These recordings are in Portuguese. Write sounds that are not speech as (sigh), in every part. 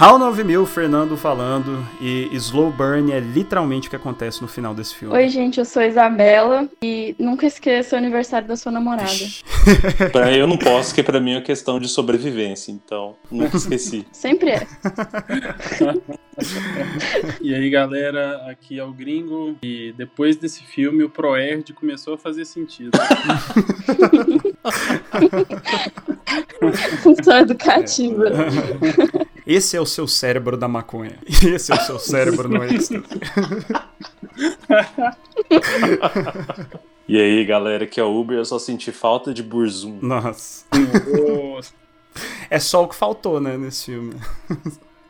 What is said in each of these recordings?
HAL 9000, Fernando falando, e Slow Burn é literalmente o que acontece no final desse filme. Oi, gente, eu sou Isabela e nunca esqueça o aniversário da sua namorada. (laughs) eu não posso, porque pra mim é questão de sobrevivência, então nunca esqueci. (laughs) Sempre é. (laughs) e aí, galera, aqui é o Gringo, e depois desse filme o ProErd começou a fazer sentido. Função educativa. Esse é o seu cérebro da maconha. (laughs) Esse é o seu cérebro no êxtase. E aí, galera, que é o Uber, eu só senti falta de burzum. Nossa. é só o que faltou, né, nesse filme.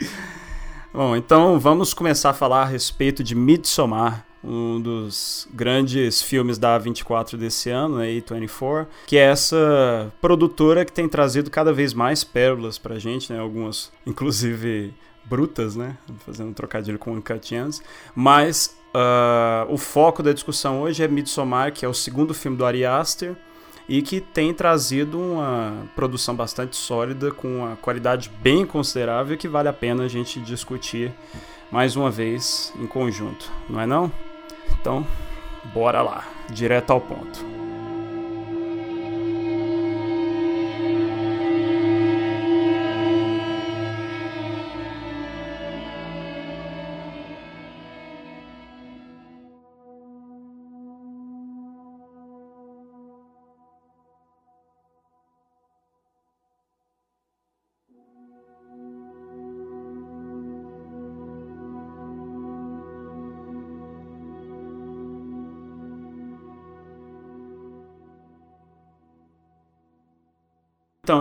(laughs) Bom, então vamos começar a falar a respeito de Midsommar, um dos grandes filmes da A24 desse ano, né, A24, que é essa produtora que tem trazido cada vez mais pérolas pra gente, né, algumas (laughs) inclusive brutas, né, fazendo um trocadilho com Uncut Gems, mas uh, o foco da discussão hoje é Midsommar, que é o segundo filme do Ari Aster, e que tem trazido uma produção bastante sólida, com uma qualidade bem considerável que vale a pena a gente discutir mais uma vez em conjunto, não é não? Então, bora lá, direto ao ponto.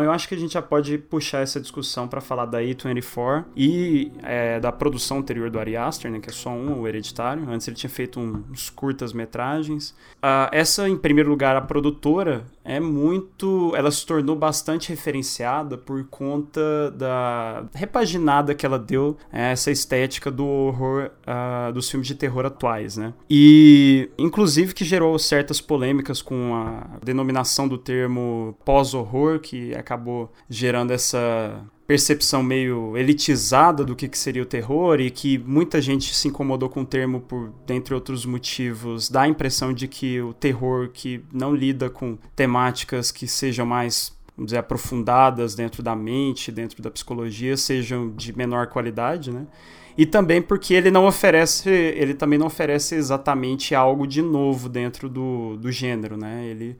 Eu acho que a gente já pode puxar essa discussão para falar da A24 e é, da produção anterior do Ari Aster, né, que é só um, o Hereditário. Antes ele tinha feito uns curtas-metragens. Uh, essa, em primeiro lugar, a produtora é muito. Ela se tornou bastante referenciada por conta da repaginada que ela deu a essa estética do horror, uh, dos filmes de terror atuais, né? E, inclusive, que gerou certas polêmicas com a denominação do termo pós-horror, que acabou gerando essa percepção meio elitizada do que, que seria o terror e que muita gente se incomodou com o termo por, dentre outros motivos, dá a impressão de que o terror que não lida com temáticas que sejam mais vamos dizer, aprofundadas dentro da mente, dentro da psicologia, sejam de menor qualidade, né? E também porque ele não oferece, ele também não oferece exatamente algo de novo dentro do, do gênero, né? Ele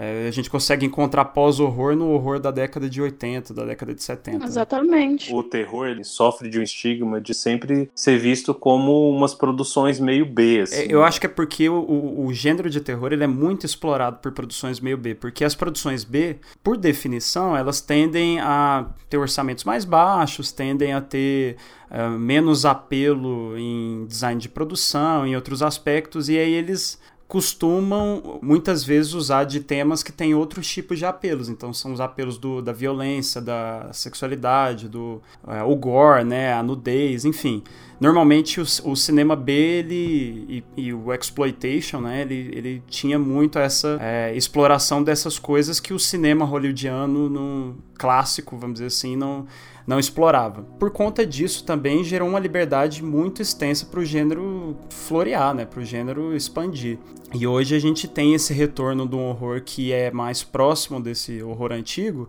é, a gente consegue encontrar pós-horror no horror da década de 80, da década de 70. Exatamente. O terror ele sofre de um estigma de sempre ser visto como umas produções meio B. Assim. É, eu acho que é porque o, o, o, gênero de terror ele é muito explorado por produções meio B, porque as produções B, por definição, elas tendem a ter orçamentos mais baixos, tendem a ter uh, menos apelo em design de produção, em outros aspectos, e aí eles costumam muitas vezes usar de temas que têm outros tipos de apelos. Então são os apelos do, da violência, da sexualidade, do é, o gore, né, a nudez, enfim. Normalmente o, o cinema B ele, e, e, o exploitation, né, ele, ele tinha muito essa é, exploração dessas coisas que o cinema hollywoodiano no clássico, vamos dizer assim, não não explorava. Por conta disso, também gerou uma liberdade muito extensa para o gênero florear, né? para o gênero expandir. E hoje a gente tem esse retorno de um horror que é mais próximo desse horror antigo,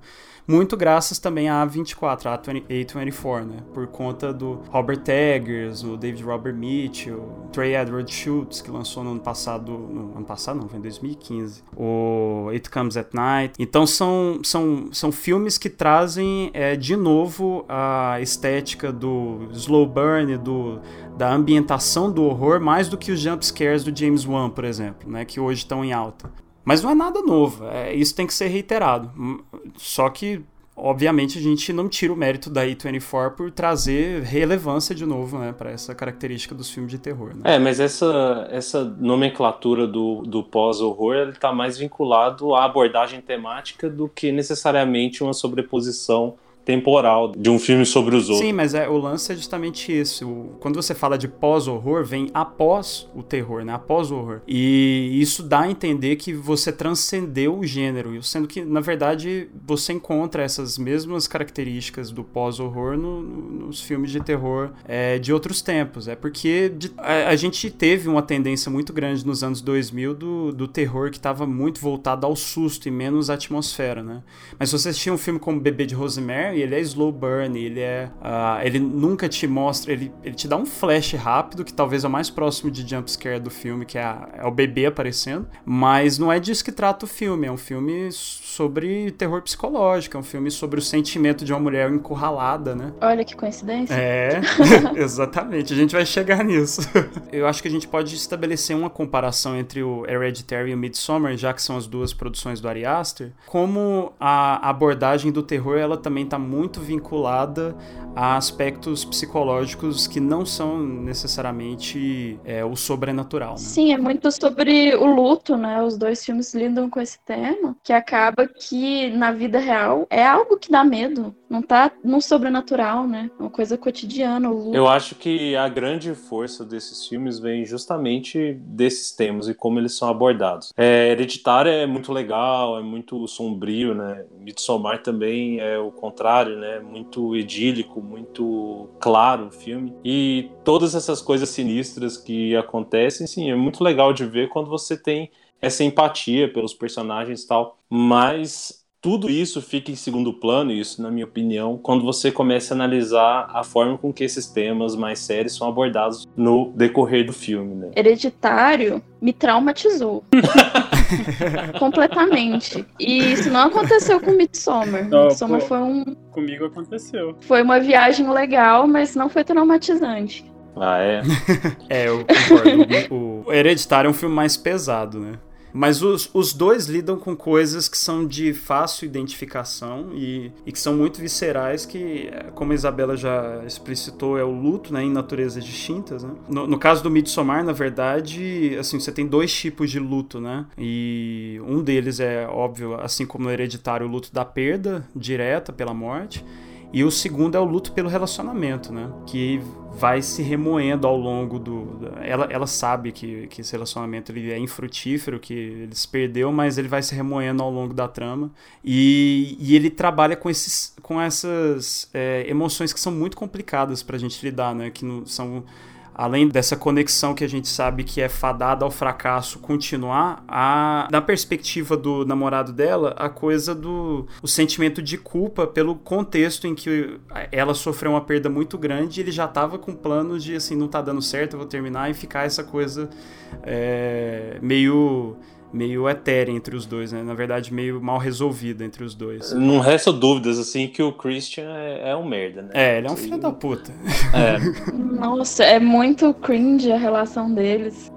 muito graças também à A24, a A24, né? Por conta do Robert Eggers, o David Robert Mitchell, Trey Edward Schultz, que lançou no ano passado, no ano passado não, foi em 2015, o It Comes at Night. Então são, são, são filmes que trazem é, de novo a estética do slow burn, do, da ambientação do horror, mais do que os jump scares do James Wan, por exemplo, né? Que hoje estão em alta. Mas não é nada novo, é, isso tem que ser reiterado. Só que, obviamente, a gente não tira o mérito da A24 por trazer relevância de novo né, para essa característica dos filmes de terror. Né? É, mas essa, essa nomenclatura do, do pós-horror está mais vinculado à abordagem temática do que necessariamente uma sobreposição temporal de um filme sobre os outros. Sim, mas é, o lance é justamente isso. O, quando você fala de pós-horror, vem após o terror, né? Após o horror. E isso dá a entender que você transcendeu o gênero, sendo que, na verdade, você encontra essas mesmas características do pós-horror no, no, nos filmes de terror é, de outros tempos. É porque de, a, a, gente teve uma tendência muito grande nos anos 2000 do, do terror que estava muito voltado ao susto e menos à atmosfera, né? Mas se você assistir um filme como Bebê de Rosemary, ele é slow burn, ele é. Uh, ele nunca te mostra. Ele, ele te dá um flash rápido, que talvez é o mais próximo de jumpscare do filme, que é, a, é o bebê aparecendo. Mas não é disso que trata o filme. É um filme sobre terror psicológico, é um filme sobre o sentimento de uma mulher encurralada, né? Olha que coincidência. É, (laughs) (laughs) exatamente. A gente vai chegar nisso. (laughs) Eu acho que a gente pode estabelecer uma comparação entre o Hereditary e o Midsommar, já que são as duas produções do Ari Aster, como a abordagem do terror ela também está muito vinculada a aspectos psicológicos que não são necessariamente é, o sobrenatural. Né? Sim, é muito sobre o luto, né? Os dois filmes lidam com esse tema, que acaba que na vida real é algo que dá medo, não tá no sobrenatural, né? Uma coisa cotidiana. Eu acho que a grande força desses filmes vem justamente desses temas e como eles são abordados. É, Hereditário é muito legal, é muito sombrio, né? Midsommar também é o contrário, né? Muito idílico, muito claro o filme. E todas essas coisas sinistras que acontecem, sim, é muito legal de ver quando você tem essa empatia pelos personagens e tal. Mas tudo isso fica em segundo plano, isso na minha opinião, quando você começa a analisar a forma com que esses temas mais sérios são abordados no decorrer do filme, né? Hereditário me traumatizou. (laughs) Completamente. E isso não aconteceu com Midsommar. Não, Midsommar pô, foi um. Comigo aconteceu. Foi uma viagem legal, mas não foi traumatizante. Ah, é? (laughs) é, eu concordo. o Hereditário é um filme mais pesado, né? Mas os, os dois lidam com coisas que são de fácil identificação e, e que são muito viscerais, que, como a Isabela já explicitou, é o luto né, em naturezas distintas. Né? No, no caso do Midsommar, na verdade, assim, você tem dois tipos de luto, né? E um deles é, óbvio, assim como no Hereditário, o luto da perda direta pela morte. E o segundo é o luto pelo relacionamento, né? Que vai se remoendo ao longo do. Ela, ela sabe que, que esse relacionamento ele é infrutífero, que ele se perdeu, mas ele vai se remoendo ao longo da trama. E, e ele trabalha com, esses, com essas é, emoções que são muito complicadas pra gente lidar, né? Que não, são além dessa conexão que a gente sabe que é fadada ao fracasso continuar, a, na perspectiva do namorado dela, a coisa do o sentimento de culpa pelo contexto em que ela sofreu uma perda muito grande e ele já estava com planos de assim, não tá dando certo, eu vou terminar e ficar essa coisa é, meio meio etérea entre os dois, né? Na verdade, meio mal resolvida entre os dois. Não resta dúvidas, assim, que o Christian é, é um merda, né? É, ele é um filho da puta. É. (laughs) Nossa, é muito cringe a relação deles.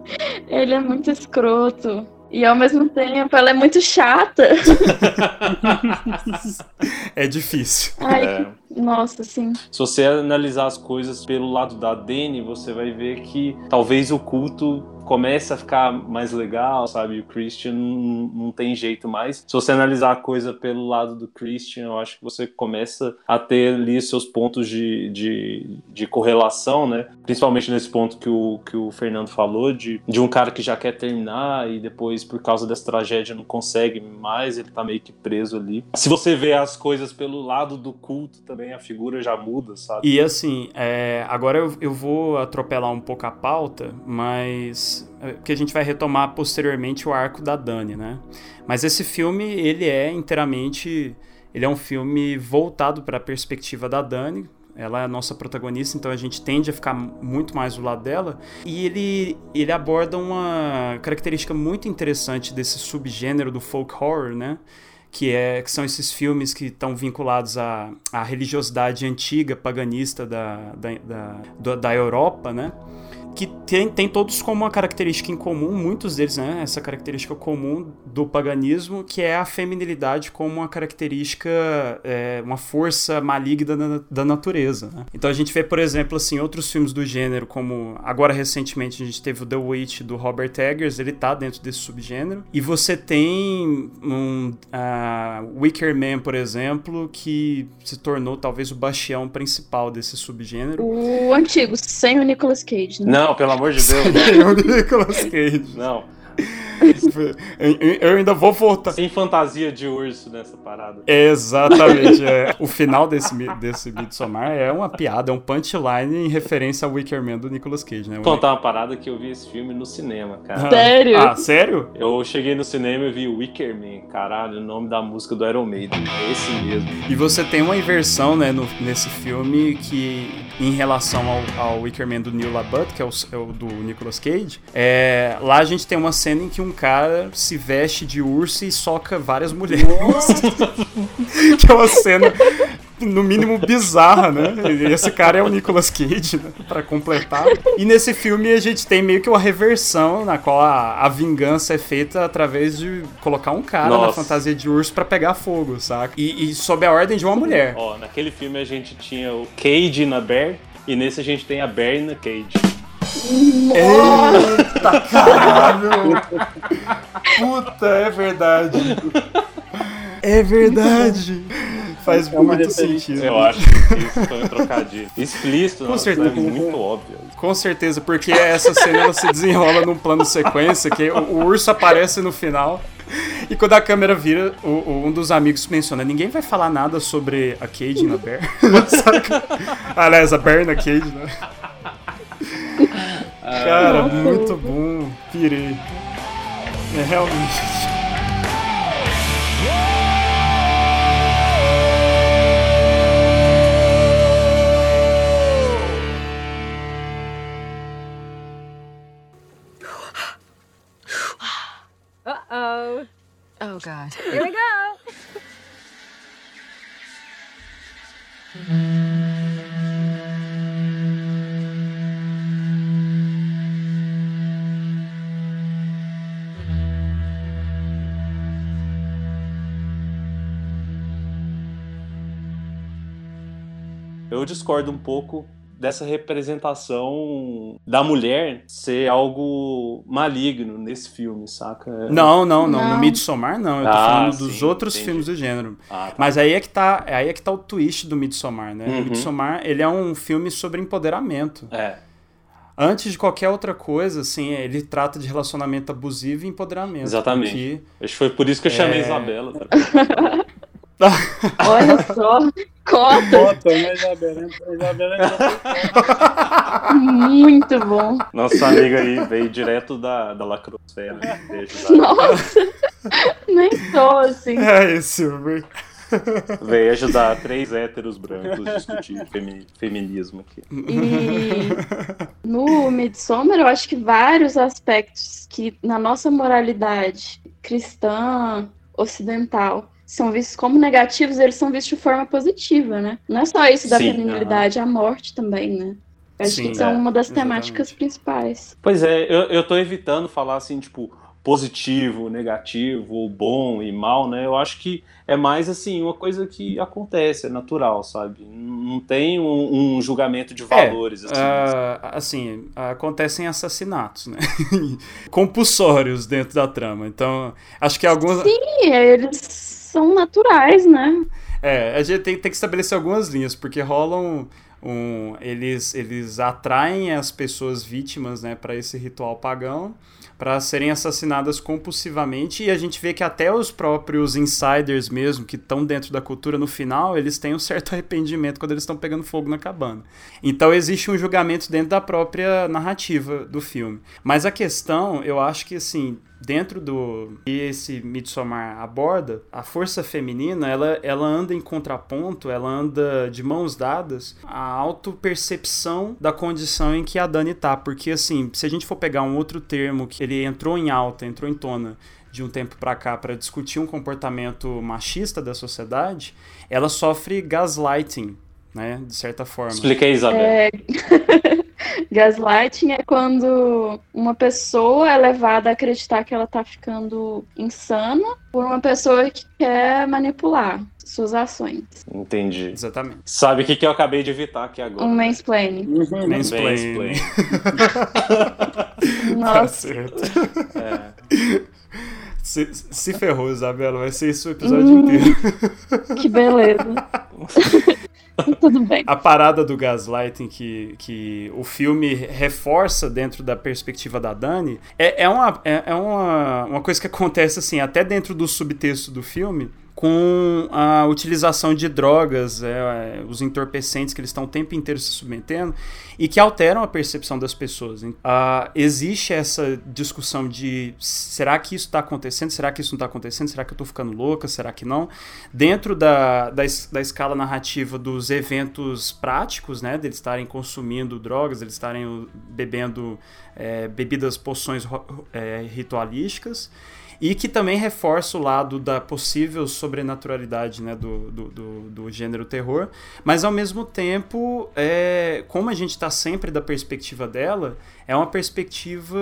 Ele é muito escroto. E ao mesmo tempo ela é muito chata. (laughs) é difícil. Ai, é. Nossa, sim. Se você analisar as coisas pelo lado da Dani, você vai ver que talvez o culto começa a ficar mais legal, sabe? O Christian não, tem jeito mais. Se você analisar a coisa pelo lado do Christian, eu acho que você começa a ter ali seus pontos de, de, de correlação, né? Principalmente nesse ponto que o, que o Fernando falou, de, de um cara que já quer terminar e depois, por causa dessa tragédia, não consegue mais, ele tá meio que preso ali. Se você vê as coisas pelo lado do culto também, a figura já muda, sabe? E assim, é, agora eu, eu vou atropelar um pouco a pauta, mas que a gente vai retomar posteriormente o arco da Dani, né? Mas esse filme, ele é inteiramente, ele é um filme voltado para a perspectiva da Dani, ela é a nossa protagonista, então a gente tende a ficar muito mais do lado dela. E ele, ele aborda uma característica muito interessante desse subgênero do folk horror, né? Que, é, que são esses filmes que estão vinculados à, à religiosidade antiga, paganista da, da, da, da Europa, né? Que tem, tem todos como uma característica em comum, muitos deles, né? Essa característica comum do paganismo, que é a feminilidade como uma característica, é, uma força maligna da, da natureza. Né? Então a gente vê, por exemplo, assim, outros filmes do gênero, como agora recentemente a gente teve o The Witch do Robert Eggers, ele tá dentro desse subgênero. E você tem um uh, Wicker Man, por exemplo, que se tornou talvez o bastião principal desse subgênero. O antigo, sem o Nicolas Cage, né? Não, pelo amor de Deus. (laughs) Sem o Nicolas Cage. Não. Eu ainda vou voltar. Sem fantasia de urso nessa parada. Exatamente. É. O final desse, desse Midsommar é uma piada, é um punchline em referência ao Wicker Man do Nicolas Cage, né? Vou contar uma parada que eu vi esse filme no cinema, cara. Sério? Ah, sério? Eu cheguei no cinema e vi Wicker Man, caralho, o nome da música do Iron Maiden. É esse mesmo. E você tem uma inversão, né, no, nesse filme que, em relação ao, ao Wicker Man do Neil LaBute, que é o, é o do Nicolas Cage, é, lá a gente tem uma cena em que um cara se veste de urso e soca várias mulheres. (laughs) que é uma cena, no mínimo, bizarra, né? E esse cara é o Nicolas Cage, né? Pra completar. E nesse filme a gente tem meio que uma reversão na qual a, a vingança é feita através de colocar um cara Nossa. na fantasia de urso para pegar fogo, saca? E, e sob a ordem de uma mulher. Ó, naquele filme a gente tinha o Cage na Bear e nesse a gente tem a Bear na Cage. Eita caralho! Puta, é verdade. É verdade. Faz É muito sentido. Eu acho que isso foi um trocadilho. Explícito, Com nossa, certeza. é muito óbvio. Com certeza, porque essa cena se desenrola num plano sequência, que o, o urso aparece no final. E quando a câmera vira, o- o- um dos amigos menciona: ninguém vai falar nada sobre a Cage na Bear. (laughs) Saca? Aliás, a Bear na Cage, né? (laughs) Cara, muito bom. Pirei. É realmente. Eu discordo um pouco dessa representação da mulher ser algo maligno nesse filme, saca? Não, não, não. No Não. Midsommar, não. Eu tô Ah, falando dos sim, outros entendi. filmes do gênero. Ah, tá. Mas aí é que tá, aí é que tá o twist do Midsommar, né? Uhum. O Midsommar, ele é um filme sobre empoderamento. É. Antes de qualquer outra coisa, assim, ele trata de relacionamento abusivo e empoderamento. Exatamente. porque- Acho que foi por isso que eu chamei É. Isabela. tá? (laughs) Olha só. Cota. Bota, né, entrou (laughs) Muito bom. Nossa amiga aí veio direto da, da lacrosfera. Beijo, Isabela. Nossa. Nem sou assim. É esse, Silver. Veio ajudar três héteros brancos a discutir femi- feminismo aqui. E no Midsommar, eu acho que vários aspectos que na nossa moralidade cristã, ocidental, são vistos como negativos, eles são vistos de forma positiva, né? Não é só isso da Sim, feminilidade, a morte também, né? Acho Sim, que são é, uma das exatamente. temáticas principais. Pois é, eu, eu tô evitando falar assim, tipo, positivo, negativo, bom e mal, né? Eu acho que é mais assim, uma coisa que acontece, é natural, sabe? Não tem um, um julgamento de valores, assim. Ah, assim, acontecem assassinatos, né? (laughs) Compulsórios dentro da trama. Então, acho que algumas. E eles são naturais, né? É, a gente tem, tem que estabelecer algumas linhas, porque rolam. Um, eles, eles atraem as pessoas vítimas né, para esse ritual pagão para serem assassinadas compulsivamente e a gente vê que até os próprios insiders mesmo que estão dentro da cultura no final eles têm um certo (laughs) arrependimento quando eles estão pegando fogo na cabana então existe um julgamento dentro da própria narrativa do filme mas a questão eu acho que assim dentro do que esse Midsommar aborda, a força feminina, ela, ela anda em contraponto, ela anda de mãos dadas à autopercepção da condição em que a Dani tá, porque assim, se a gente for pegar um outro termo que ele entrou em alta, entrou em tona de um tempo pra cá para discutir um comportamento machista da sociedade, ela sofre gaslighting, né, de certa forma. Expliquei, Isabela. É, (laughs) Gaslighting é quando uma pessoa é levada a acreditar que ela tá ficando insana por uma pessoa que quer manipular suas ações. Entendi. Exatamente. Sabe o que, que eu acabei de evitar aqui agora? Um mansplaining. Uhum. Mansplaining. (laughs) Tá Nossa, certo. É. Se, se ferrou, Isabela. Vai ser isso o episódio Hum. inteiro. que beleza. (laughs) (laughs) Tudo bem. A parada do gaslighting que, que o filme reforça dentro da perspectiva da Dani é, é, uma, é, é uma, uma coisa que acontece assim, até dentro do subtexto do filme, com a utilização de drogas, é, é, os entorpecentes que eles estão o tempo inteiro se submetendo e que alteram a percepção das pessoas. Ah, existe essa discussão de será que isso está acontecendo? Será que isso não está acontecendo? Será que eu estou ficando louca? Será que não? Dentro da, da, da escala narrativa dos eventos práticos, né, deles estarem consumindo drogas, eles estarem uh, bebendo é, bebidas, poções é, ritualísticas, e que também reforça o lado da possível sobrenaturalidade né, do, do, do, do gênero terror, mas ao mesmo tempo, é, como a gente está sempre da perspectiva dela, é uma perspectiva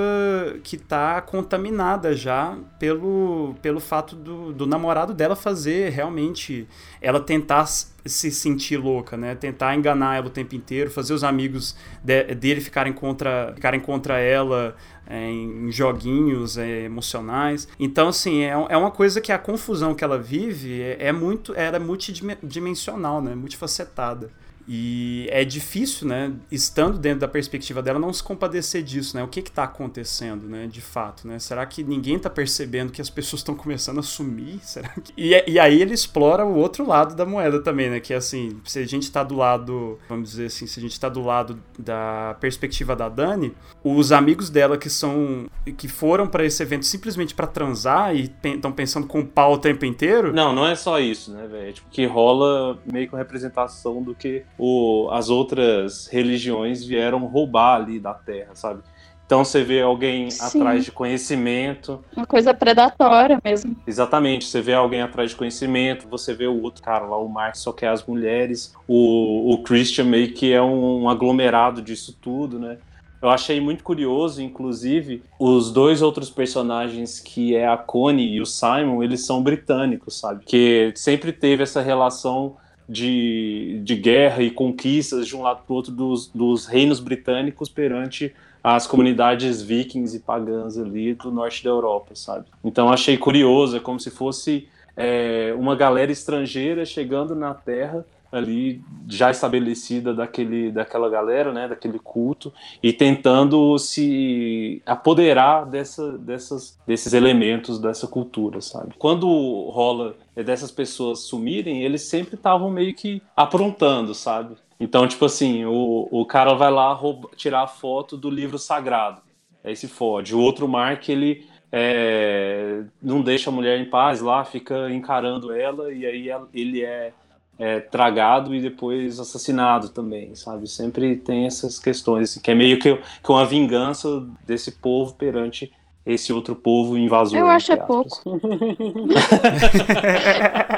que está contaminada já pelo, pelo fato do, do namorado dela fazer realmente ela tentar se sentir louca, né? Tentar enganar ela o tempo inteiro, fazer os amigos de- dele ficarem contra, ficarem contra ela é, em joguinhos é, emocionais. Então, assim, é, é uma coisa que a confusão que ela vive é, é muito, ela é multidimensional, né? Multifacetada. E é difícil, né, estando dentro da perspectiva dela, não se compadecer disso, né? O que está acontecendo, né, de fato, né? Será que ninguém está percebendo que as pessoas estão começando a sumir? (laughs) Será que... e, e aí ele explora o outro lado da moeda também, né? Que é assim, se a gente está do lado, vamos dizer assim, se a gente está do lado da perspectiva da Dani, os amigos dela que são que foram para esse evento simplesmente para transar e estão pensando com o pau o tempo inteiro, Não, não é só isso, né, velho? Tipo, que rola meio uma representação do que o, as outras religiões vieram roubar ali da terra, sabe? Então você vê alguém Sim. atrás de conhecimento, Uma coisa predatória mesmo. exatamente, você vê alguém atrás de conhecimento, você vê o outro cara lá, o Mark só quer as mulheres, o, o Christian meio que é um, aglomerado disso tudo, né? Eu achei muito curioso, inclusive, os dois outros personagens, que é a Connie e o Simon, eles são britânicos, sabe? Que sempre teve essa relação de, de guerra e conquistas de um lado para o outro dos, dos reinos britânicos perante as comunidades vikings e pagãs ali do norte da Europa, sabe? Então achei curioso, é como se fosse é, uma galera estrangeira chegando na Terra ali já estabelecida daquele, daquela galera, né, daquele culto e tentando se apoderar dessa, dessas, desses elementos dessa cultura, sabe? Quando rola dessas pessoas sumirem, eles sempre estavam meio que aprontando, sabe? Então, tipo assim, o, o cara vai lá rouba, tirar a foto do livro sagrado, aí se fode. O outro Mark, ele é, não deixa a mulher em paz lá, fica encarando ela e aí ele é é, tragado e depois assassinado também, sabe? Sempre tem essas questões, assim, que é meio que, que uma vingança desse povo perante esse outro povo invasor. Eu acho é aspas. pouco. (laughs)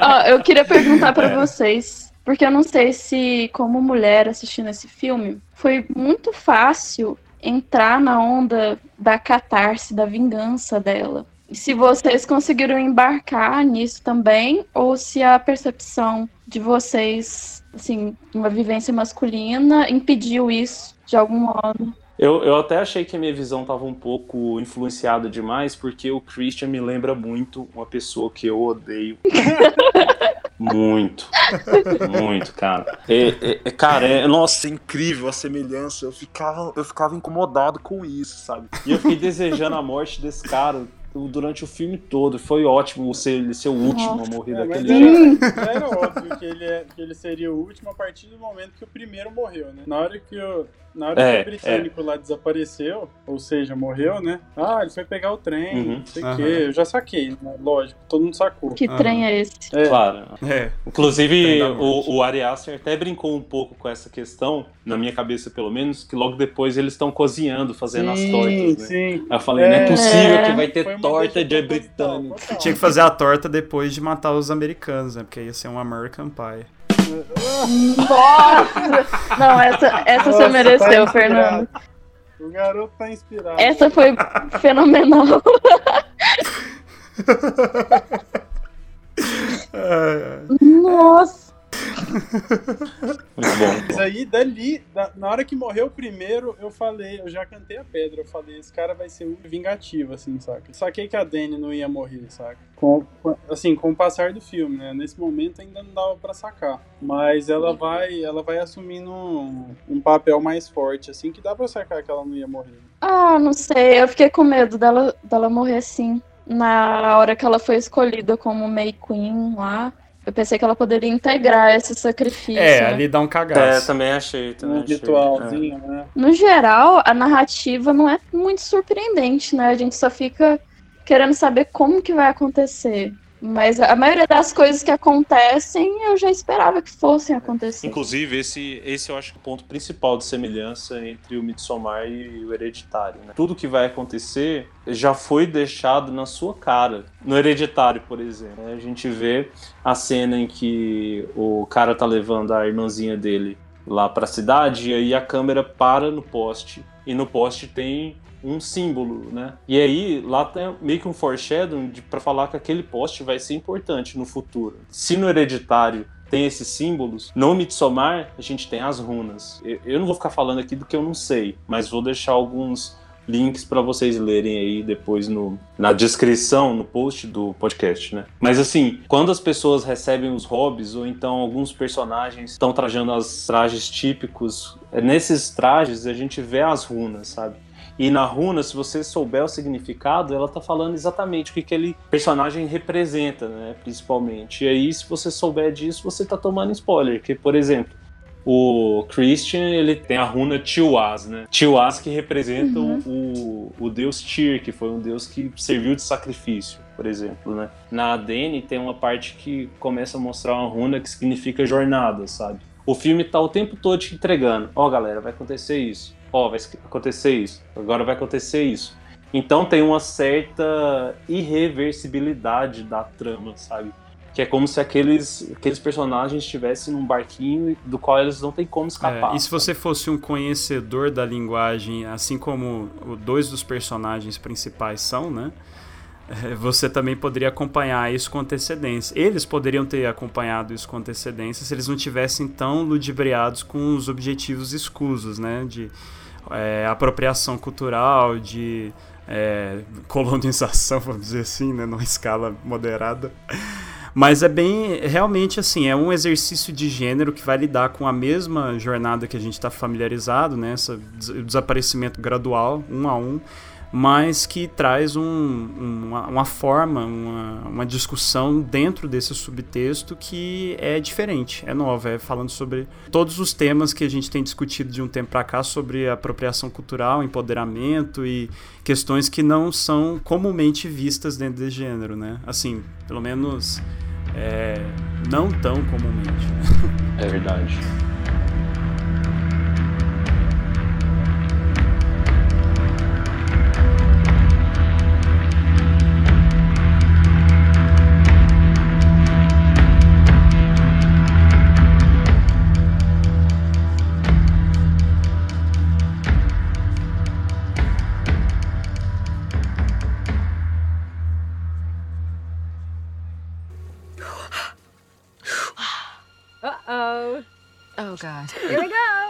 Ó, eu queria perguntar pra (laughs) vocês, porque eu não sei se, como mulher assistindo esse filme, foi muito fácil entrar na onda da catarse, da vingança dela. Se vocês conseguiram embarcar nisso também, ou se a percepção de vocês, assim, uma vivência masculina, impediu isso de algum modo. Eu, eu até achei que a minha visão estava um pouco influenciada demais, porque o Christian me lembra muito uma pessoa que eu odeio. (laughs) muito. Muito, cara. É, é- cara, é, nossa, é incrível a semelhança. Eu ficava, eu ficava incomodado com isso, sabe? E eu fiquei desejando a morte desse cara durante o filme todo. Foi ótimo ser, ele ser o último a morrer É, daquele jeito. era, era óbvio que ele, é- que ele seria o último a partir do momento que o primeiro morreu, né? Na hora que o, na hora É, que o britânico lá desapareceu, ou seja, morreu, né? Ah, ele foi pegar o trem, Uhum. não sei o Aham. quê. Eu já saquei, né? lógico, todo mundo sacou. Que Aham. trem é esse? É, Claro. É, Inclusive, o, o Ari Aster até brincou um pouco com essa questão, na minha cabeça pelo menos, que logo depois eles estão cozinhando, fazendo as tortas, né? sim. Aí eu falei, não é possível É. que vai ter torta de britânico. tinha que fazer a torta depois de matar os americanos, né? Porque ia ser um American Pie. Nossa! Não, essa, essa você Nossa, mereceu, tá Fernando. O garoto tá inspirado. Essa foi fenomenal. (laughs) Nossa. Muito bom. Mas aí, dali, da- na hora que morreu o primeiro, eu falei, eu já cantei a pedra. Eu falei, esse cara vai ser um vingativo, assim, saca? Saquei que a Dani não ia morrer, saca? Com, com- assim, com o passar do filme, né? Nesse momento ainda não dava pra sacar. Mas ela vai, ela vai assumindo um, um papel mais forte, assim, que dá pra sacar que ela não ia morrer. Ah, não sei. Eu fiquei com medo dela, dela morrer sim. Na hora que ela foi escolhida como May Queen lá. Eu pensei que ela poderia integrar esse sacrifício. É, ali dá um É, cagaço. também achei. Também Um achei. ritualzinho, né? No geral, a narrativa não é muito surpreendente, né? A gente só fica querendo saber como que vai acontecer. Mas a maioria das coisas que acontecem, eu já esperava que fossem acontecer. Inclusive, esse, esse eu acho que é o ponto principal de semelhança entre o Midsommar e o Hereditário. né? Tudo que vai acontecer já foi deixado na sua cara. No Hereditário, por exemplo, né? a gente vê a cena em que o cara tá levando a irmãzinha dele lá pra cidade e aí a câmera para no poste e no poste tem um símbolo, né? E aí lá tem meio que um foreshadowing pra falar que aquele poste vai ser importante no futuro. Se no Hereditário tem esses símbolos. No Midsommar, a gente tem as runas. Eu, eu não vou ficar falando aqui do que eu não sei, mas vou deixar alguns links para vocês lerem aí depois no, na descrição, no post do podcast, né? Mas assim, quando as pessoas recebem os hobbies, ou então alguns personagens estão trajando os trajes típicos, é, nesses trajes a gente vê as runas, sabe? E na runa, se você souber o significado, ela tá falando exatamente o que aquele personagem representa, né? Principalmente. E aí, se você souber disso, você tá tomando spoiler. Que, por exemplo, o Christian, ele tem a runa Tiwaz, né? Tiwaz que representa Uhum. o, o deus Tyr, que foi um deus que serviu de sacrifício, por exemplo, né? Na Dene tem uma parte que começa a mostrar uma runa que significa jornada, sabe? O filme tá o tempo todo te entregando. Ó, galera, vai acontecer isso. Ó, vai acontecer isso. Agora vai acontecer isso. Então tem uma certa irreversibilidade da trama, sabe? Que é como se aqueles, aqueles personagens estivessem num barquinho do qual eles não têm como escapar. É, e se você fosse um conhecedor da linguagem, assim como dois dos personagens principais são, né? É, Você também poderia acompanhar isso com antecedência. Eles poderiam ter acompanhado isso com antecedência se eles não tivessem tão ludibriados com os objetivos escusos, né? De é, apropriação cultural, de é, (laughs) colonização, vamos dizer assim, né? Numa escala moderada. Mas é bem, realmente assim, é um exercício de gênero que vai lidar com a mesma jornada que a gente está familiarizado, né? O desaparecimento gradual, um a um, mas que traz um- uma, uma forma, uma, uma discussão dentro desse subtexto que é diferente, é nova, é falando sobre todos os temas que a gente tem discutido de um tempo para cá sobre apropriação cultural, empoderamento e questões que não são comumente vistas dentro desse gênero, né? Assim, pelo menos é, não tão comumente. É verdade. Oh god. Here we go.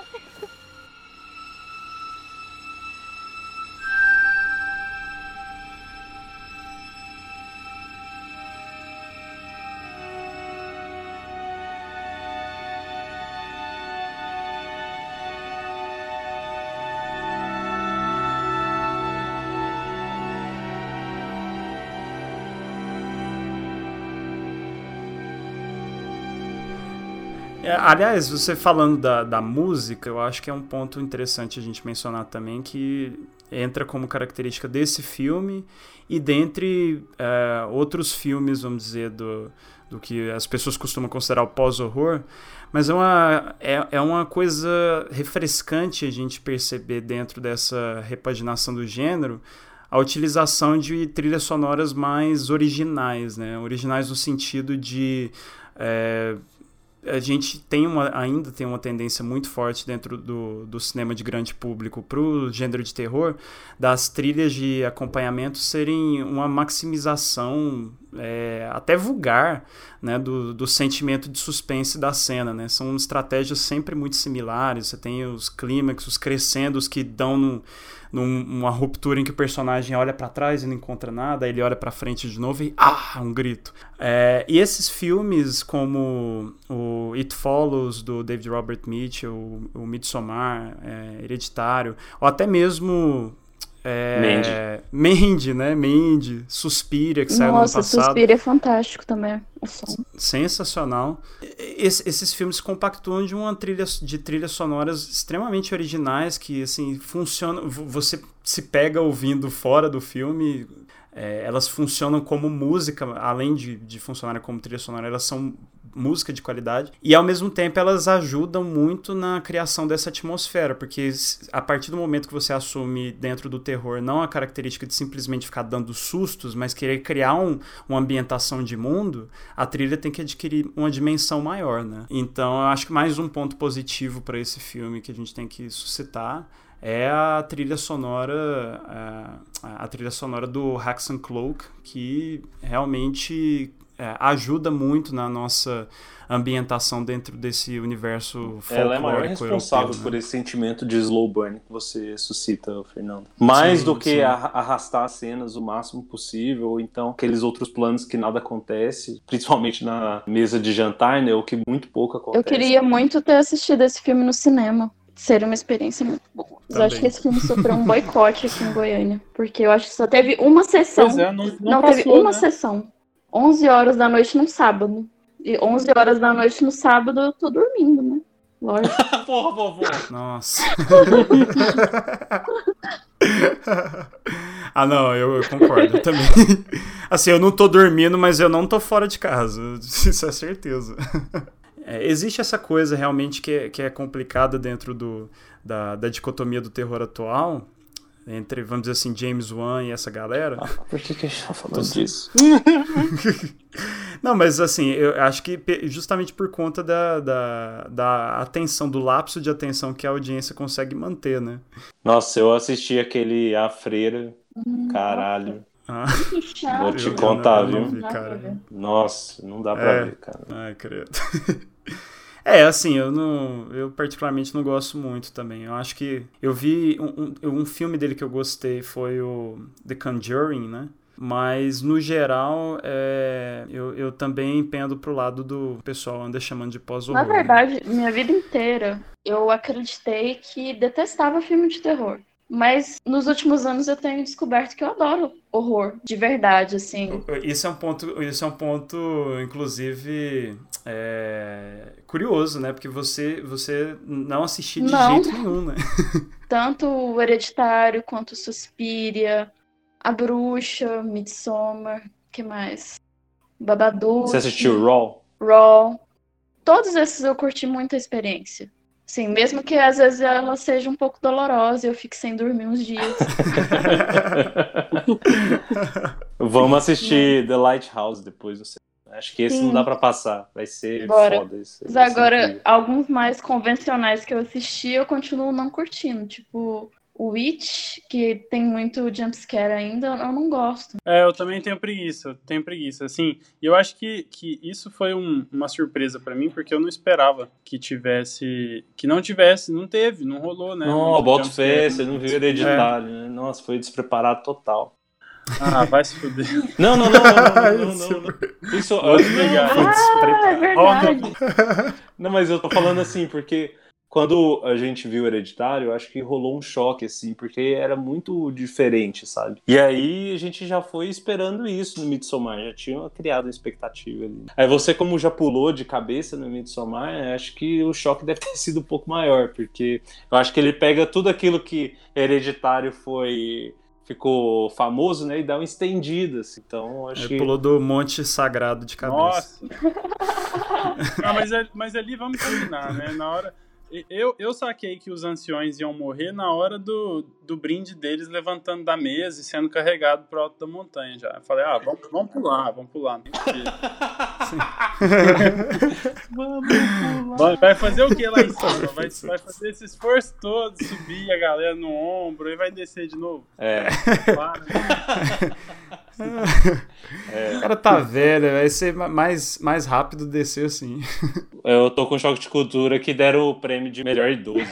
É, aliás, você falando da, da música, eu acho que é um ponto interessante a gente mencionar também que entra como característica desse filme e dentre é, outros filmes, vamos dizer, do, do que as pessoas costumam considerar o pós-horror, mas é uma, é, é uma coisa refrescante a gente perceber dentro dessa repaginação do gênero a utilização de trilhas sonoras mais originais, né? Originais no sentido de é, a gente tem uma, ainda tem uma tendência muito forte dentro do, do cinema de grande público para o gênero de terror das trilhas de acompanhamento serem uma maximização é, até vulgar né, do, do sentimento de suspense da cena. Né? São estratégias sempre muito similares. Você tem os clímax, os crescendos que dão no, numa ruptura em que o personagem olha para trás e não encontra nada, ele olha para frente de novo e ah, um grito. É, e esses filmes como o It Follows do David Robert Mitchell, o, o Midsommar, é, Hereditário, ou até mesmo é, Mandy. Mandy, né? Mandy, Suspira, que Nossa, saiu no ano passado. Nossa, Suspira é fantástico também. Sensacional. Es, esses filmes compactuam de uma trilha de trilhas sonoras extremamente originais que, assim, funcionam. Você se pega ouvindo fora do filme. É, elas funcionam como música, além de, de funcionarem como trilha sonora, elas são música de qualidade e ao mesmo tempo elas ajudam muito na criação dessa atmosfera, porque a partir do momento que você assume dentro do terror não a característica de simplesmente ficar dando sustos, mas querer criar um, uma ambientação de mundo, a trilha tem que adquirir uma dimensão maior, né? Então eu acho que mais um ponto positivo para esse filme que a gente tem que suscitar é a trilha sonora a, a trilha sonora do Haxan Cloak que realmente é, ajuda muito na nossa ambientação dentro desse universo folclórico Ela é a maior responsável europeu, né? por esse sentimento de slow burn que você suscita, Fernando. Mais sim, do que arrastar as cenas o máximo possível, ou então aqueles outros planos que nada acontece, principalmente na mesa de jantar, né, o que muito pouco acontece. Eu queria muito ter assistido esse filme no cinema. Seria uma experiência muito boa. Mas eu acho que esse filme sofreu um boicote aqui em Goiânia. Porque eu acho que só teve uma sessão. É, não, não, não passou, teve uma né? sessão. 11 horas da noite no sábado. E 11 horas da noite no sábado eu tô dormindo, né? Lógico. (laughs) porra, vovô. Nossa. (laughs) ah, não, eu, eu concordo também. Assim, eu não tô dormindo, mas eu não tô fora de casa. (laughs) Isso é certeza. É, existe essa coisa realmente que é, que é complicada dentro do, da, da dicotomia do terror atual, entre, vamos dizer assim, James Wan e essa galera. Ah, por que, que a gente tá falando disso? Não, mas assim, eu acho que justamente por conta da, da, da atenção, do lapso de atenção que a audiência consegue manter, né? Nossa, eu assisti aquele A Freira, caralho. Ah, Vou te contar, não, viu? vi, cara. Nossa, não dá pra É. ver, cara. Ai, credo. É, assim, eu não. Eu particularmente não gosto muito também. Eu acho que. Eu vi. Um, um, um filme dele que eu gostei foi o The Conjuring, né? Mas, no geral, é, eu, eu também pendo pro lado do pessoal anda chamando de Na pós-horror. né? verdade, minha vida inteira eu acreditei que detestava filme de terror. Mas nos últimos anos eu tenho descoberto que eu adoro horror, de verdade, assim. Isso é um ponto, isso é um ponto, inclusive, é, curioso, né? Porque você, você não assistiu de Não. jeito nenhum, né? (laughs) Tanto o Hereditário quanto Suspiria, A Bruxa, Midsommar, que mais? Babadook, Você assistiu Raw? Raw. Todos esses eu curti muito a experiência. Sim, mesmo que às vezes ela seja um pouco dolorosa e eu fique sem dormir uns dias. (laughs) Vamos assistir The Lighthouse depois. Não sei. Acho que esse Sim. não dá pra passar. Vai ser Bora. foda. Esse, Mas agora, incrível. alguns mais convencionais que eu assisti, eu continuo não curtindo. Tipo, Witch, que tem muito jumpscare ainda, eu não gosto. É, eu também tenho preguiça, eu tenho preguiça. Assim, e eu acho que, que isso foi um- uma surpresa pra mim, porque eu não esperava que tivesse. Que não tivesse, não teve, não rolou, né? Não, jumpscare. fé, você não viu hereditário, né? Nossa, foi despreparado total. Ah, vai se fuder. Não, não, não, não, não, não, não, não. Isso, não, Ah, é verdade. Não, mas eu tô falando assim, porque quando a gente viu Hereditário, eu acho que rolou um choque, assim, porque era muito diferente, sabe? E aí a gente já foi esperando isso no Midsommar, já tinha criado uma expectativa ali. Aí você, como já pulou de cabeça no Midsommar, acho que o choque deve ter sido um pouco maior, porque eu acho que ele pega tudo aquilo que Hereditário foi. Ficou famoso, né? E dá uma estendida. assim. Então, acho Ele que. pulou do monte sagrado de cabeça. Nossa. (laughs) Não, mas, é- mas ali vamos combinar, né? Na hora. Eu, eu saquei que os anciões iam morrer na hora do, do brinde deles levantando da mesa e sendo carregado pro alto da montanha já. Eu falei, ah, vamos, vamos pular, vamos pular. (laughs) Vamos pular. Vai- fazer o que lá em cima? Vai, vai fazer esse esforço todo, subir a galera no ombro e vai descer de novo. É, Para, né? (laughs) (laughs) O cara tá velho, vai ser ma- mais, mais rápido descer assim. (laughs) eu tô com choque de cultura que deram o prêmio de melhor idoso.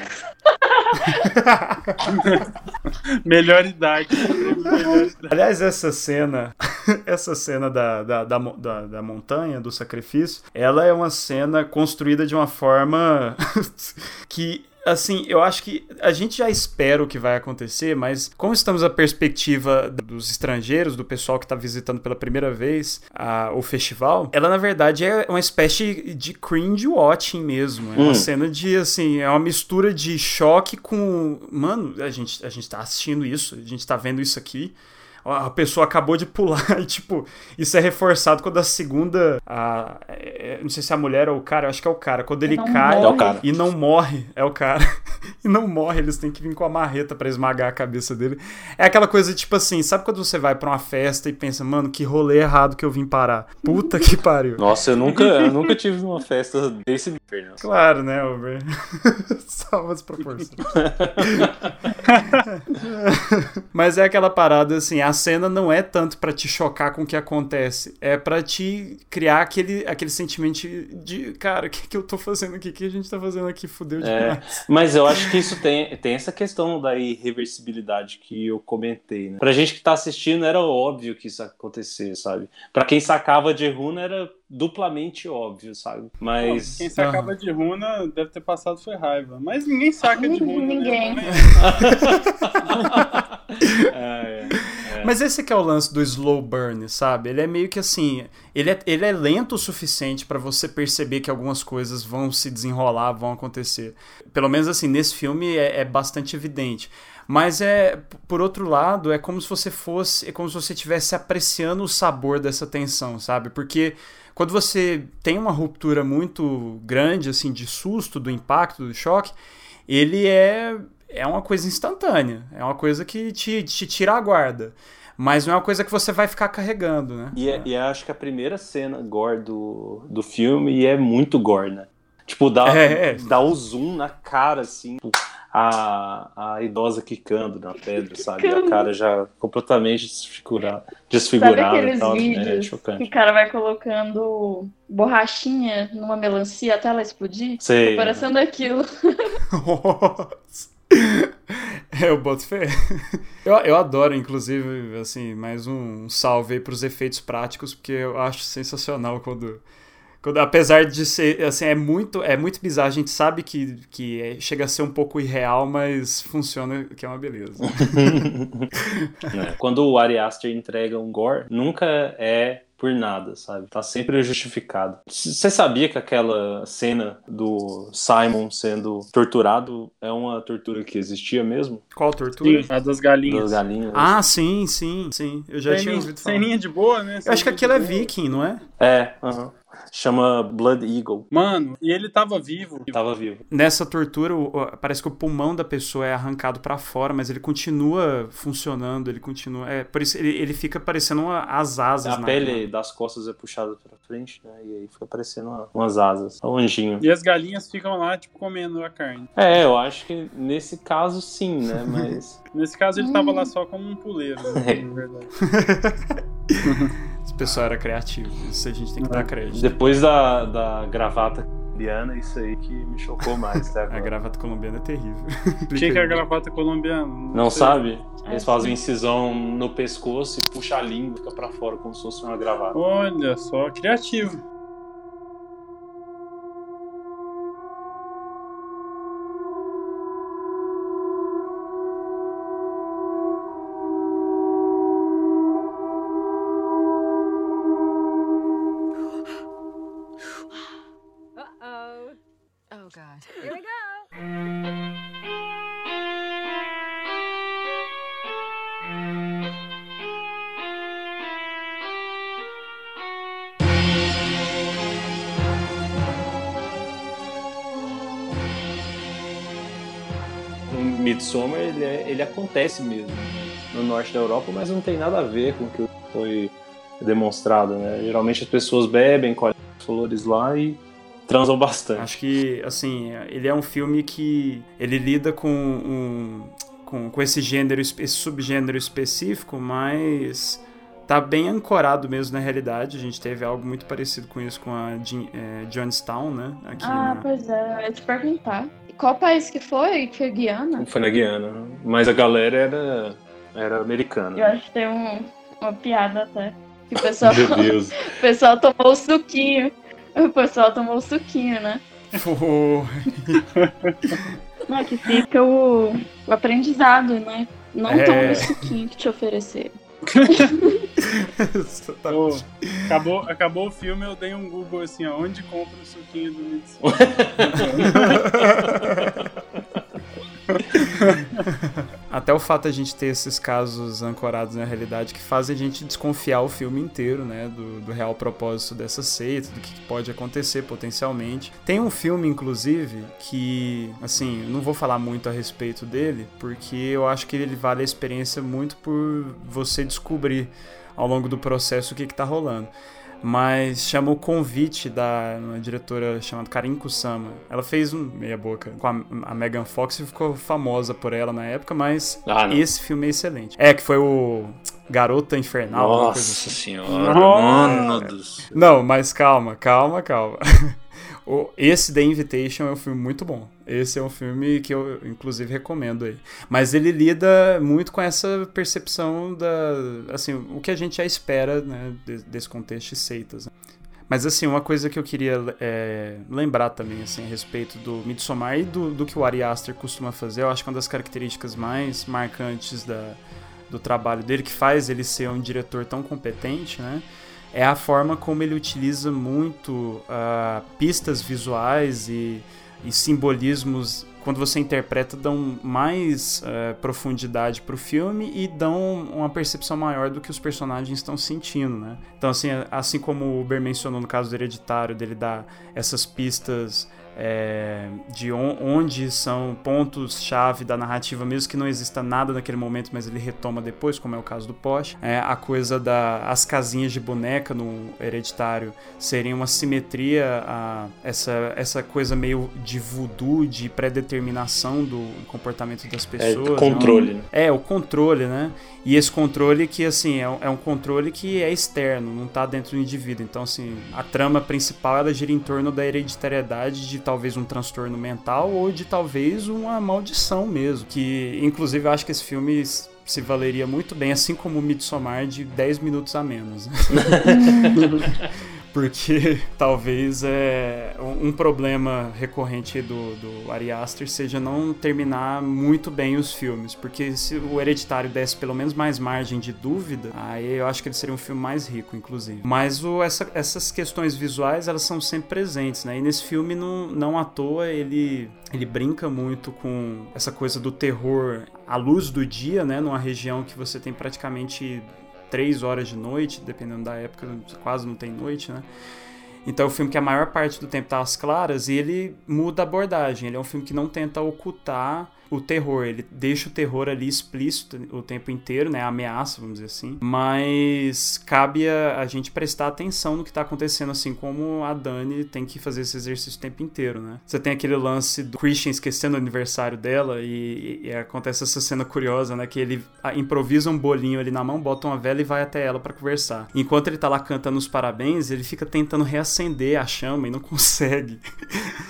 Melhor (laughs) idade. Melhor idade. Aliás, essa cena, essa cena da, da, da, da, da montanha, do sacrifício, ela é uma cena construída de uma forma que. Assim, eu acho que a gente já espera o que vai acontecer, mas como estamos a perspectiva dos estrangeiros, do pessoal que está visitando pela primeira vez a- o festival, ela na verdade é uma espécie de cringe watching mesmo. É uma Hum. cena de, assim, é uma mistura de choque com. Mano, a gente, a gente tá assistindo isso, a gente tá vendo isso aqui. A pessoa acabou de pular (laughs) e, tipo, isso é reforçado quando a segunda. A, é, não sei se é a mulher ou o cara, eu acho que é o cara. Quando ele Não cai É o cara. e não morre, é o cara. (laughs) e não morre, eles têm que vir com a marreta pra esmagar a cabeça dele. É aquela coisa, tipo assim, sabe quando você vai pra uma festa e pensa, mano, que rolê errado que eu vim parar? Puta que pariu. Nossa, eu nunca, (laughs) eu nunca tive uma festa desse nível. Claro, né, Uber? Salva as proporções. Mas é aquela parada assim, a cena não é tanto pra te chocar com o que acontece, é pra te criar aquele, aquele sentimento de, cara, o que, que eu tô fazendo aqui? O que a gente tá fazendo aqui? Fudeu É, demais. (laughs) mas eu acho que isso tem, tem essa questão da irreversibilidade que eu comentei, né? Pra gente que tá assistindo era óbvio que isso ia acontecer, sabe? Pra quem sacava de runa era duplamente óbvio, sabe? Mas Quem sacava de runa deve ter passado foi raiva. Mas ninguém saca de runa. Ninguém. Né? (laughs) é, é. Mas esse que é o lance do slow burn, sabe? Ele é meio que assim, ele é, ele é lento o suficiente pra você perceber que algumas coisas vão se desenrolar, vão acontecer. Pelo menos assim, nesse filme é, é bastante evidente. Mas é, por outro lado, é como se você fosse, é como se você estivesse apreciando o sabor dessa tensão, sabe? Porque quando você tem uma ruptura muito grande, assim, de susto, do impacto, do choque, ele é, é uma coisa instantânea. É uma coisa que te, te tira a guarda. Mas não é uma coisa que você vai ficar carregando, né? E, é, e eu acho que a primeira cena gore do, do filme e é muito gore, né? Tipo, dá, É, é. dá o zoom na cara, assim, a, a idosa quicando na pedra, sabe? E a cara já completamente desfigurada. Sabe desfigurada e aqueles tal. É vídeos que chocante. o cara vai colocando borrachinha numa melancia até ela explodir? Sei. Parecendo aquilo. (laughs) (laughs) Nossa. (laughs) Eu boto fé. (laughs) Eu, eu adoro, inclusive, assim, mais um salve aí pros efeitos práticos, porque eu acho sensacional quando. Quando, apesar de ser, assim, é muito, é muito bizarro, a gente sabe que, que é- chega a ser um pouco irreal, mas funciona, que é uma beleza. né? (laughs) Quando o Ari Aster entrega um gore, nunca é por nada, sabe? Tá sempre justificado. Você sabia que aquela cena do Simon sendo torturado é uma tortura que existia mesmo? Qual tortura? Sim, a das galinhas. Das galinhas? Ah, sim, sim, sim. Eu já tinha ouvido falar. ceninha de boa, né? Eu acho que aquilo é viking, não é? É, aham. Chama Blood Eagle. Mano, e ele tava vivo. Tava vivo. Nessa tortura, parece que o pulmão da pessoa é arrancado pra fora, mas ele continua funcionando, ele continua. É, por isso ele, ele fica parecendo uma- as asas A na- pele das costas é puxada pra frente, né? E aí fica parecendo uma- umas asas. É um anjinho. E as galinhas ficam lá, tipo, comendo a carne. É, eu acho que nesse caso sim, né? (laughs) Mas. Nesse caso, ele tava lá só como um puleiro, né, na verdade. (laughs) Esse pessoal era criativo, isso a gente tem que dar crédito. Depois da, da gravata colombiana, isso aí que me chocou mais até (laughs) A gravata colombiana é terrível. (laughs) O que que é a gravata colombiana? Não sei. sabe? Eles É, fazem incisão no pescoço e puxa a língua, fica pra fora, como se fosse uma gravata. Olha só, criativo. Midsommar ele, é, ele acontece mesmo no norte da Europa, mas não tem nada a ver com o que foi demonstrado, né? Geralmente as pessoas bebem, colhem flores lá e transam bastante. Acho que, assim, ele é um filme que ele lida com um, com, com esse gênero, esse subgênero específico, mas tá bem ancorado mesmo na realidade. A gente teve algo muito parecido com isso com a é, Johnstown, né? Aqui ah, na... pois é, eu ia te perguntar. Qual país que foi? Foi Guiana? Foi na Guiana, mas a galera era, era americana. Eu acho que tem um, uma piada até. Que o (laughs) pessoal, Meu Deus. (laughs) o pessoal tomou o suquinho. O pessoal tomou o suquinho, né? Foi. (laughs) Não, que fica o, o aprendizado, né? Não é... toma o suquinho que te oferecer. Oh, acabou, acabou o filme, eu dei um Google assim, onde compra o suquinho do Mitsu? (laughs) (laughs) Até o fato de a gente ter esses casos ancorados na realidade que fazem a gente desconfiar o filme inteiro, né? Do, do real propósito dessa seita, do que pode acontecer potencialmente. Tem um filme, inclusive, que, assim, não vou falar muito a respeito dele, porque eu acho que ele vale a experiência muito por você descobrir ao longo do processo o que, que tá rolando mas chamou o convite da uma diretora chamada Karin Kusama. Ela fez um meia boca com a, a Megan Fox e ficou famosa por ela na época, mas ah, esse filme é excelente. É, que foi o Garota Infernal. Nossa assim. senhora, mano do céu. Não, mas calma, calma, calma. (laughs) Esse The Invitation é um filme muito bom. Esse é um filme que eu, inclusive, recomendo aí. Mas ele lida muito com essa percepção da. Assim, o que a gente já espera, né, desse contexto de seitas. Né? Mas, assim, uma coisa que eu queria é, lembrar também, assim, a respeito do Midsommar e do, do que o Ari Aster costuma fazer, eu acho que uma das características mais marcantes da, do trabalho dele, que faz ele ser um diretor tão competente, né? é a forma como ele utiliza muito uh, pistas visuais e, e, simbolismos quando você interpreta dão mais uh, profundidade o filme e dão uma percepção maior do que os personagens estão sentindo, né? Então assim, assim como o Uber mencionou no caso do Hereditário, dele dar essas pistas é, de on, onde são pontos-chave da narrativa, mesmo que não exista nada naquele momento, mas ele retoma depois, como é o caso do Porsche. É, a coisa das as casinhas de boneca no hereditário seriam uma simetria a essa, essa coisa meio de voodoo, de predeterminação do comportamento das é, pessoas. É, controle, né? É, o controle, né? E esse controle que, assim, é, é um controle que é externo, não está dentro do indivíduo. Então, assim, a trama principal, ela gira em torno da hereditariedade de talvez um transtorno mental ou de talvez uma maldição mesmo. Que, inclusive, eu acho que esse filme se valeria muito bem, assim como o Midsommar, de 10 minutos a menos. (laughs) porque (laughs) talvez é, um problema recorrente do, do Ari Aster seja não terminar muito bem os filmes, porque se o Hereditário desse pelo menos mais margem de dúvida, aí eu acho que ele seria um filme mais rico, inclusive. Mas o, essa, essas questões visuais, elas são sempre presentes, né? E nesse filme, não, não à toa, ele, ele brinca muito com essa coisa do terror à luz do dia, né? Numa região que você tem praticamente três horas de noite, dependendo da época, quase não tem noite, né? Então é um filme que a maior parte do tempo tá às claras e ele muda a abordagem. Ele é um filme que não tenta ocultar o terror. Ele deixa o terror ali explícito o tempo inteiro, né? A ameaça, vamos dizer assim. Mas cabe a, a gente prestar atenção no que tá acontecendo, assim como a Dani tem que fazer esse exercício o tempo inteiro, né? Você tem aquele lance do Christian esquecendo o aniversário dela e, e acontece essa cena curiosa, né? Que ele improvisa um bolinho ali na mão, bota uma vela e vai até ela para conversar. Enquanto ele tá lá cantando os parabéns, ele fica tentando reacender a chama e não (laughs) consegue.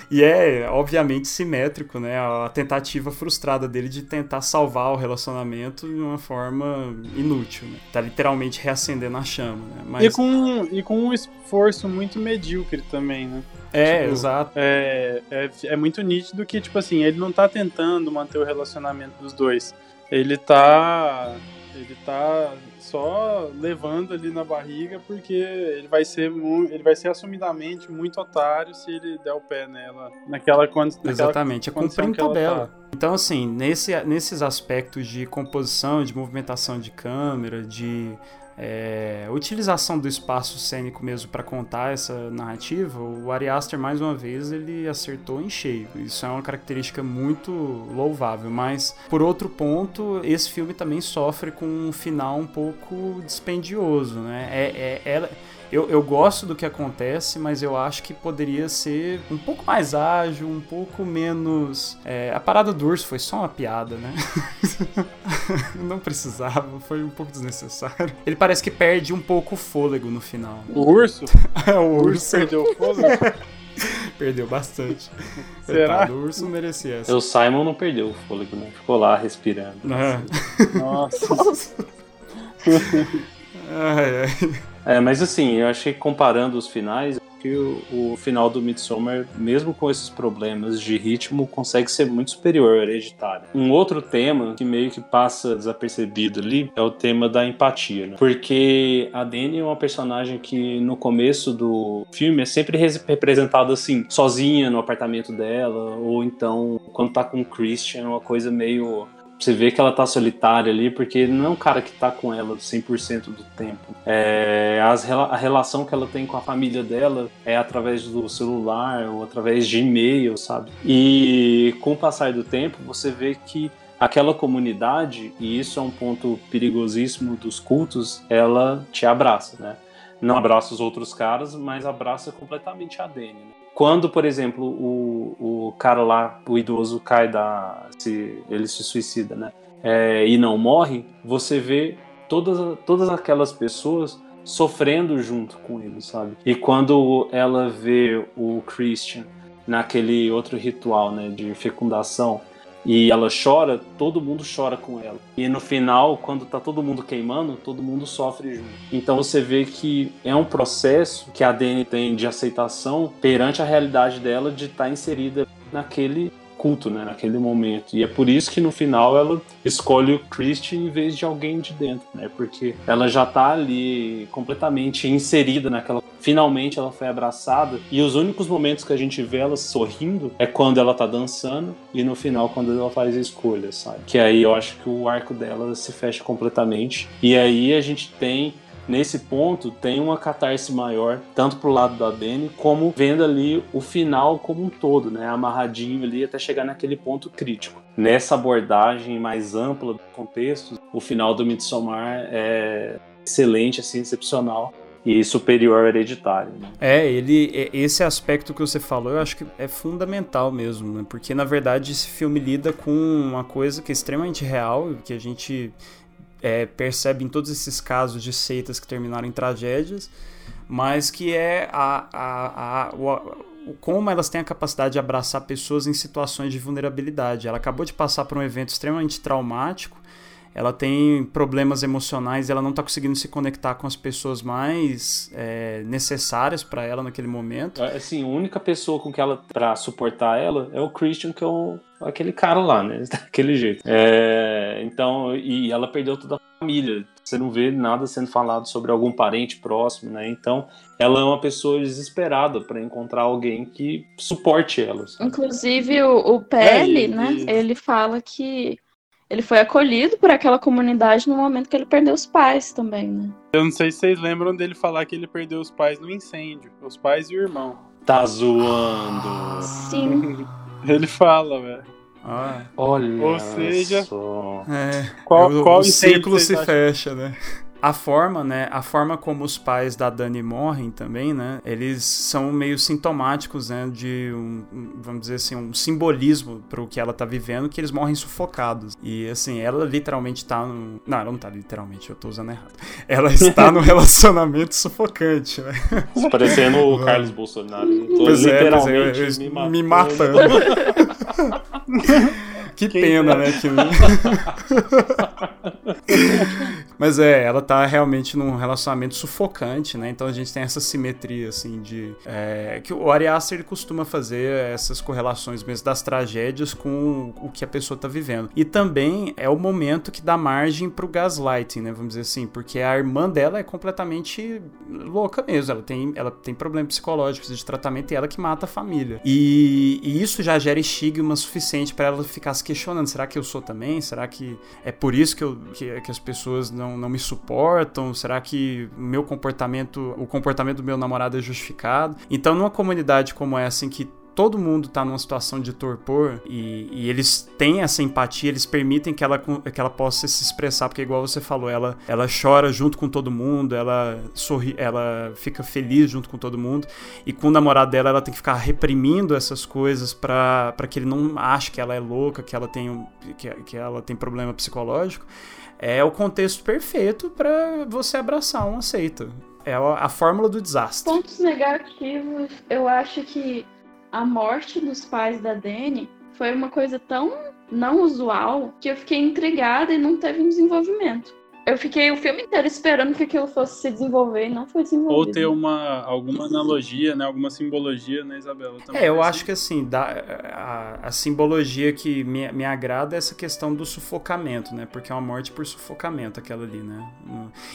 e é, obviamente, simétrico, né? A tentativa frustrada frustrada dele de tentar salvar o relacionamento de uma forma inútil, né? Tá literalmente reacendendo a chama, né? Mas... E, com, e com um esforço muito medíocre também, né? É, tipo, exato. É, é, é muito nítido que, tipo assim, ele não tá tentando manter o relacionamento dos dois. Ele tá. Ele tá só levando ali na barriga, porque ele vai ser ele vai ser assumidamente muito otário se ele der o pé nela naquela, condi Exatamente, é cumprindo tabela. Tá. Então, assim, nesse, nesses aspectos de composição, de movimentação de câmera, de é, utilização do espaço cênico mesmo para contar essa narrativa, o Ari Aster mais uma vez ele acertou em cheio. Isso é uma característica muito louvável, mas por outro ponto, esse filme também sofre com um final um pouco dispendioso, né? É, é, é eu, eu gosto do que acontece, mas eu acho que poderia ser um pouco mais ágil, um pouco menos. É, a parada do urso foi só uma piada, né? (laughs) Não precisava, foi um pouco desnecessário. Ele parece que perde um pouco o fôlego no final. O urso? (laughs) é, o O urso urso perdeu o fôlego? (laughs) perdeu bastante. Será? Coitado, o urso não merecia essa. O Simon não perdeu o fôlego, né? Ficou lá respirando. É. Nossa. Ai, ai. É, mas assim, eu achei que comparando os finais, que o, o final do Midsommar, mesmo com esses problemas de ritmo, consegue ser muito superior ao hereditário. Um outro tema que meio que passa desapercebido ali é o tema da empatia, né? Porque a Dani é uma personagem que no começo do filme é sempre res- representada assim, sozinha no apartamento dela, ou então quando tá com o Christian, é uma coisa meio você vê que ela tá solitária ali, porque não é um cara que tá com ela 100% do tempo. É, as, a relação que ela tem com a família dela é através do celular ou através de e-mail, sabe? E com o passar do tempo, você vê que aquela comunidade, e isso é um ponto perigosíssimo dos cultos, ela te abraça, né? Não abraça os outros caras, mas abraça completamente a Dani, né? Quando, por exemplo, o, o cara lá, o idoso, cai da. Se, ele se suicida, né? É, e não morre, você vê todas, todas aquelas pessoas sofrendo junto com ele, sabe? E quando ela vê o Christian naquele outro ritual, né, de fecundação, e ela chora, todo mundo chora com ela. E no final, quando tá todo mundo queimando, todo mundo sofre junto. Então você vê que é um processo que a Dani tem de aceitação perante a realidade dela de estar inserida naquele culto, né, naquele momento. E é por isso que no final ela escolhe o Christian em vez de alguém de dentro, né? Porque ela já tá ali completamente inserida naquela. Finalmente ela foi abraçada e os únicos momentos que a gente vê ela sorrindo é quando ela tá dançando e no final quando ela faz a escolha, sabe? Que aí eu acho que o arco dela se fecha completamente. E aí a gente tem nesse ponto tem uma catarse maior, tanto pro lado da Dani, como vendo ali o final como um todo, né? Amarradinho ali até chegar naquele ponto crítico. Nessa abordagem mais ampla do contexto, o final do Midsommar é excelente, assim, excepcional e superior hereditário. Né? É, ele, é- esse aspecto que você falou, eu acho que é fundamental mesmo, né? Porque na verdade esse filme lida com uma coisa que é extremamente real, que a gente é, percebe em todos esses casos de seitas que terminaram em tragédias, mas que é a, a, a, o, como elas têm a capacidade de abraçar pessoas em situações de vulnerabilidade. Ela acabou de passar por um evento extremamente traumático, ela tem problemas emocionais e ela não está conseguindo se conectar com as pessoas mais é, necessárias para ela naquele momento. Assim, a única pessoa com que ela, pra suportar ela, é o Christian, que é o, aquele cara lá, né? (laughs) Daquele jeito. É, então, e ela perdeu toda a família. Você não vê nada sendo falado sobre algum parente próximo, né? Então, ela é uma pessoa desesperada para encontrar alguém que suporte ela. sabe? Inclusive, o, o Pele, É, né? Ele fala que ele foi acolhido por aquela comunidade no momento que ele perdeu os pais também, né? Eu não sei se vocês lembram dele falar que ele perdeu os pais no incêndio. Os pais e o irmão. Tá zoando. Sim. (laughs) Ele fala, velho. Ah, Olha Ou seja- só. é. Qual, o, qual o círculo se acham? fecha, né? A forma, né? A forma como os pais da Dani morrem também, né? Eles são meio sintomáticos, né? De um, vamos dizer assim, um simbolismo para o que ela tá vivendo, que eles morrem sufocados. E assim, ela literalmente tá no. Não, ela não tá literalmente, eu tô usando errado. (laughs) Ela está num (laughs) relacionamento sufocante, né? Tá Parecendo o (laughs) Carlos Bolsonaro. Eu Pois é, pois é, literalmente eu- me me matando. Que Quem pena, né? Que... (laughs) (laughs) Mas é, ela tá realmente num relacionamento sufocante, né? Então a gente tem essa simetria, assim, de. é, que o Ari Aster ele costuma fazer essas correlações mesmo das tragédias com o que a pessoa tá vivendo. E também é o momento que dá margem pro gaslighting, né? Vamos dizer assim, porque a irmã dela é completamente louca mesmo. Ela tem, ela tem problemas psicológicos de tratamento e ela que mata a família. E, e isso já gera estigma suficiente para ela ficar se questionando: será que eu sou também? Será que é por isso que, eu, que, que as pessoas não, não, me suportam? Será que meu comportamento, o comportamento do meu namorado é justificado? Então, numa comunidade como essa, em que todo mundo está numa situação de torpor e, e, eles têm essa empatia, eles permitem que ela, que ela possa se expressar, porque igual você falou, ela, ela chora junto com todo mundo, ela sorri, ela fica feliz junto com todo mundo, e com o namorado dela ela tem que ficar reprimindo essas coisas para que ele não ache que ela é louca, que ela tem, que, que ela tem problema psicológico. É o contexto perfeito para você abraçar uma seita. É a, a fórmula do desastre. Pontos negativos, eu acho que a morte dos pais da Dani foi uma coisa tão não usual que eu fiquei intrigada e não teve um desenvolvimento. Eu fiquei o filme inteiro esperando que aquilo fosse se desenvolver e não foi desenvolvido. Ou ter uma, alguma analogia, né? Alguma simbologia, né, Isabela? Também é, eu acho que assim, dá, a, a, simbologia que me, me agrada é essa questão do sufocamento, né? Porque é uma morte por sufocamento aquela ali, né?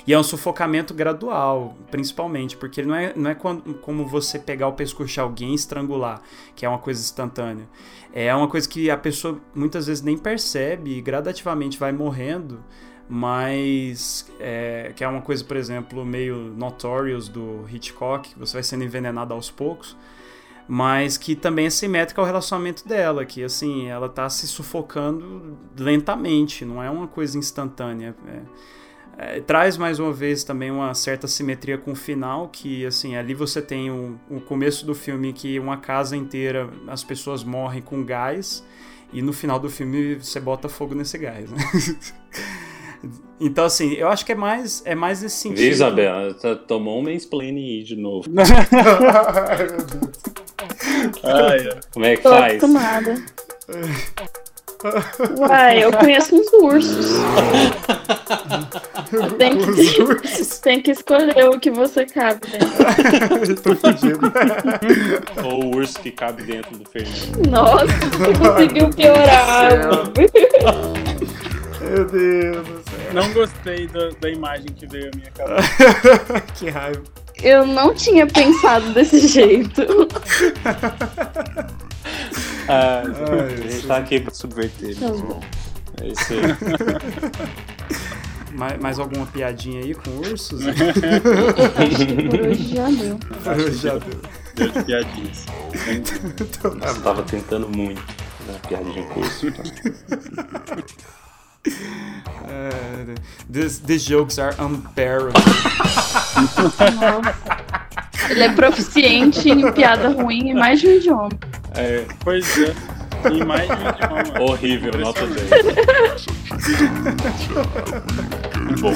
E é um sufocamento gradual, principalmente, porque não é, não é quando, como você pegar o pescoço de alguém e estrangular, que é uma coisa instantânea. É uma coisa que a pessoa muitas vezes nem percebe e gradativamente vai morrendo mas é, que é uma coisa, por exemplo, meio notorious do Hitchcock, que você vai sendo envenenado aos poucos, mas que também é simétrica ao relacionamento dela, que assim, ela tá se sufocando lentamente, não é uma coisa instantânea. É, é, traz mais uma vez também uma certa simetria com o final, que assim, ali você tem o, o começo do filme que uma casa inteira as pessoas morrem com gás, e no final do filme você bota fogo nesse gás, né? (laughs) Então, assim, eu acho que é mais, é mais nesse sentido. Vê, Isabela, tá, tomou um mansplaining aí de novo. (laughs) Ai, meu Deus. Ai, Como é que Tô faz? Acostumada. (laughs) Uai, eu conheço uns ursos. tem, que, (laughs) tem que escolher o que você cabe dentro. Tô fugindo. Ou o urso que cabe dentro do Fernando. Nossa, você conseguiu piorar. Meu Deus do céu. Não gostei do, da imagem que veio à minha cabeça. (laughs) que raiva. Eu não tinha pensado desse jeito. (laughs) ah, Ai, a gente tá aqui pra subverter, tá mesmo. É isso aí. (laughs) Mais, mais alguma piadinha aí com ursos? por hoje já deu. Por hoje já deu. Deu piadinhas. Então, tá Eu tava tentando muito. Né? Piadinha com urso. Tá? Uh, (laughs) this, these jokes are unbearable. (laughs) Ele é proficiente em piada ruim em mais de um idioma. É, pois é. Em mais de um idioma. Horrível, nota 10. Bom.